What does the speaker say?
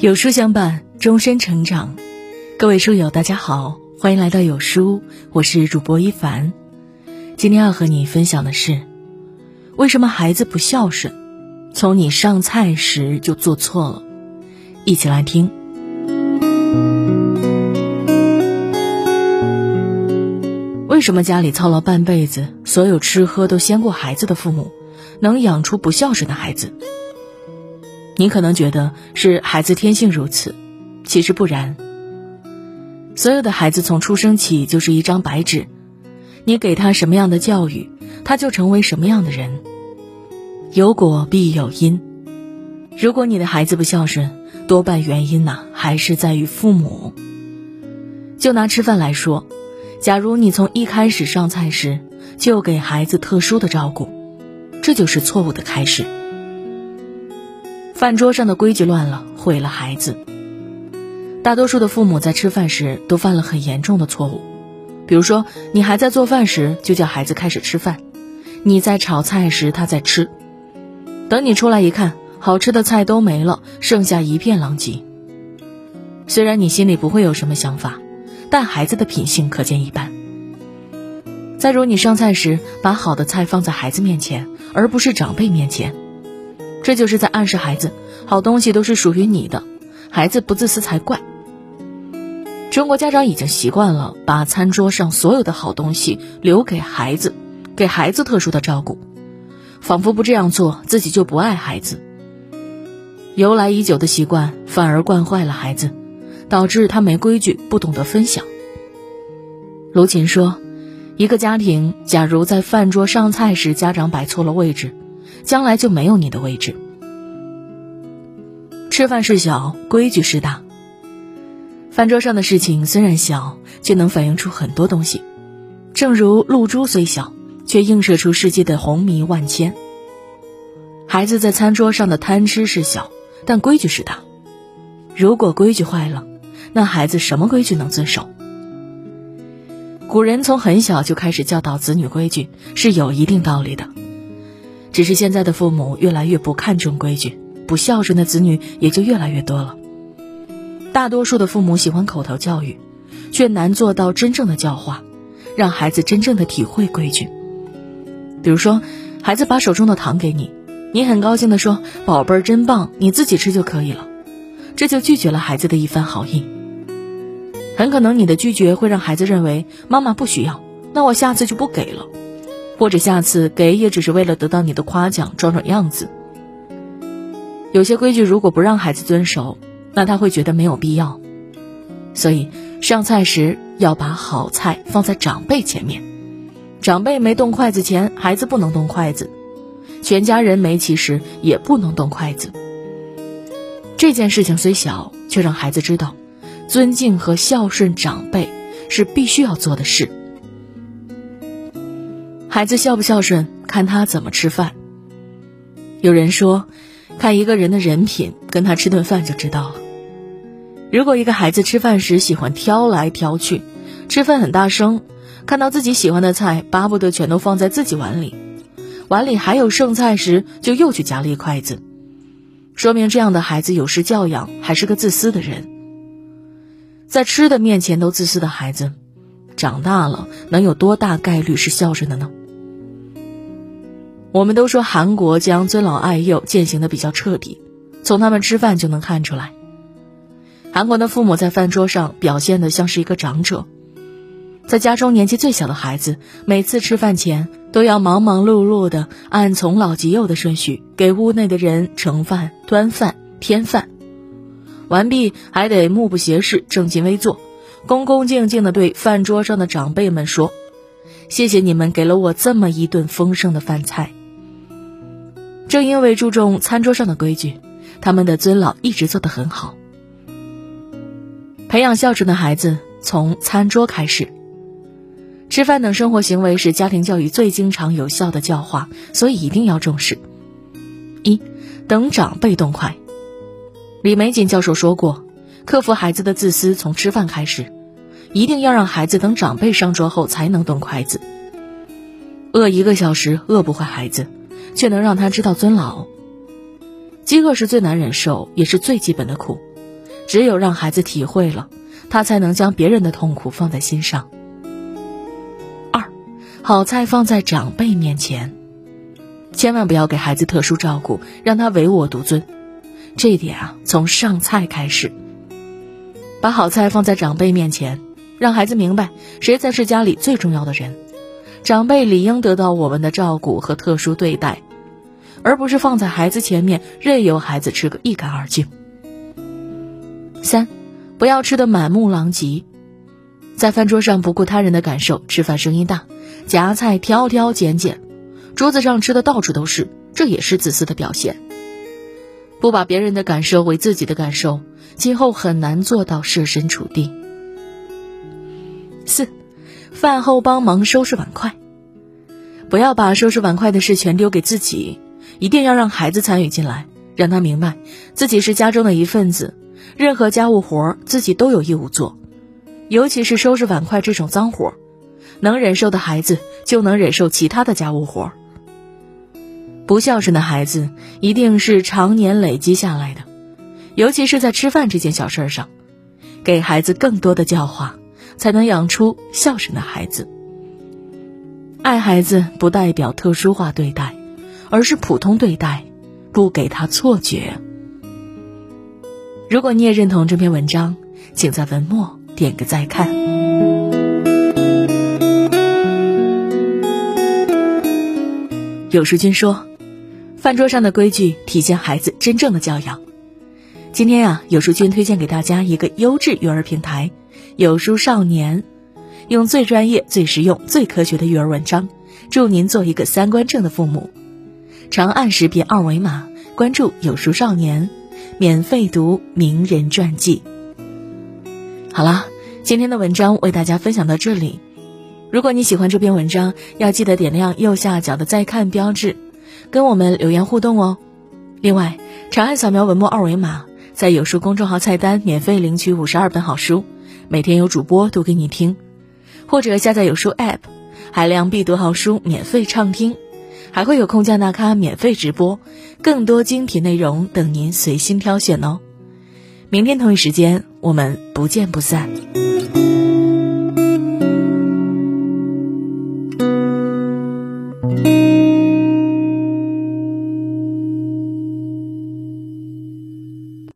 有书相伴，终身成长。各位书友，大家好，欢迎来到有书，我是主播一凡。今天要和你分享的是，为什么孩子不孝顺，从你上菜时就做错了。一起来听。为什么家里操劳半辈子，所有吃喝都先过孩子的父母，能养出不孝顺的孩子？你可能觉得是孩子天性如此，其实不然。所有的孩子从出生起就是一张白纸，你给他什么样的教育，他就成为什么样的人。有果必有因，如果你的孩子不孝顺，多半原因呐还是在于父母。就拿吃饭来说，假如你从一开始上菜时就给孩子特殊的照顾，这就是错误的开始。饭桌上的规矩乱了，毁了孩子。大多数的父母在吃饭时都犯了很严重的错误，比如说，你还在做饭时就叫孩子开始吃饭；你在炒菜时他在吃，等你出来一看，好吃的菜都没了，剩下一片狼藉。虽然你心里不会有什么想法，但孩子的品性可见一斑。再如，你上菜时把好的菜放在孩子面前，而不是长辈面前。这就是在暗示孩子，好东西都是属于你的，孩子不自私才怪。中国家长已经习惯了把餐桌上所有的好东西留给孩子，给孩子特殊的照顾，仿佛不这样做自己就不爱孩子。由来已久的习惯反而惯坏了孩子，导致他没规矩，不懂得分享。卢琴说，一个家庭假如在饭桌上菜时，家长摆错了位置。将来就没有你的位置。吃饭事小，规矩事大。饭桌上的事情虽然小，却能反映出很多东西。正如露珠虽小，却映射出世界的红迷万千。孩子在餐桌上的贪吃是小，但规矩是大。如果规矩坏了，那孩子什么规矩能遵守？古人从很小就开始教导子女规矩，是有一定道理的。只是现在的父母越来越不看重规矩，不孝顺的子女也就越来越多了。大多数的父母喜欢口头教育，却难做到真正的教化，让孩子真正的体会规矩。比如说，孩子把手中的糖给你，你很高兴地说：“宝贝儿真棒，你自己吃就可以了。”这就拒绝了孩子的一番好意。很可能你的拒绝会让孩子认为妈妈不需要，那我下次就不给了。或者下次给也只是为了得到你的夸奖，装装样子。有些规矩如果不让孩子遵守，那他会觉得没有必要。所以上菜时要把好菜放在长辈前面，长辈没动筷子前，孩子不能动筷子；全家人没齐时也不能动筷子。这件事情虽小，却让孩子知道，尊敬和孝顺长辈是必须要做的事。孩子孝不孝顺，看他怎么吃饭。有人说，看一个人的人品，跟他吃顿饭就知道了。如果一个孩子吃饭时喜欢挑来挑去，吃饭很大声，看到自己喜欢的菜，巴不得全都放在自己碗里，碗里还有剩菜时，就又去夹了一筷子，说明这样的孩子有失教养，还是个自私的人。在吃的面前都自私的孩子，长大了能有多大概率是孝顺的呢？我们都说韩国将尊老爱幼践行的比较彻底，从他们吃饭就能看出来。韩国的父母在饭桌上表现的像是一个长者，在家中年纪最小的孩子每次吃饭前都要忙忙碌碌的按从老及幼的顺序给屋内的人盛饭、端饭、添饭，完毕还得目不斜视、正襟危坐，恭恭敬敬的对饭桌上的长辈们说：“谢谢你们给了我这么一顿丰盛的饭菜。”正因为注重餐桌上的规矩，他们的尊老一直做得很好。培养孝顺的孩子从餐桌开始。吃饭等生活行为是家庭教育最经常有效的教化，所以一定要重视。一，等长辈动筷。李玫瑾教授说过，克服孩子的自私从吃饭开始，一定要让孩子等长辈上桌后才能动筷子。饿一个小时饿不坏孩子。却能让他知道尊老。饥饿是最难忍受，也是最基本的苦，只有让孩子体会了，他才能将别人的痛苦放在心上。二，好菜放在长辈面前，千万不要给孩子特殊照顾，让他唯我独尊。这一点啊，从上菜开始，把好菜放在长辈面前，让孩子明白谁才是家里最重要的人，长辈理应得到我们的照顾和特殊对待，而不是放在孩子前面任由孩子吃个一干二净。三，不要吃得满目狼藉，在饭桌上不顾他人的感受，吃饭声音大，夹菜挑挑拣拣，桌子上吃的到处都是，这也是自私的表现。不把别人的感受为自己的感受，今后很难做到设身处地。四，饭后帮忙收拾碗筷，不要把收拾碗筷的事全丢给自己，一定要让孩子参与进来，让他明白自己是家中的一份子，任何家务活自己都有义务做，尤其是收拾碗筷这种脏活，能忍受的孩子就能忍受其他的家务活。不孝顺的孩子一定是常年累积下来的，尤其是在吃饭这件小事上，给孩子更多的教化，才能养出孝顺的孩子。爱孩子不代表特殊化对待，而是普通对待，不给他错觉。如果你也认同这篇文章，请在文末点个再看。有书君说。饭桌上的规矩体现孩子真正的教养。今天啊，有书君推荐给大家一个优质育儿平台——有书少年，用最专业、最实用、最科学的育儿文章，助您做一个三观正的父母。长按识别二维码关注有书少年，免费读名人传记。好啦，今天的文章为大家分享到这里。如果你喜欢这篇文章，要记得点亮右下角的再看标志。跟我们留言互动哦。另外，长按扫描文末二维码，在有书公众号菜单免费领取五十二本好书，每天有主播读给你听；或者下载有书 App，海量必读好书免费畅听，还会有空降大咖免费直播，更多精品内容等您随心挑选哦。明天同一时间，我们不见不散。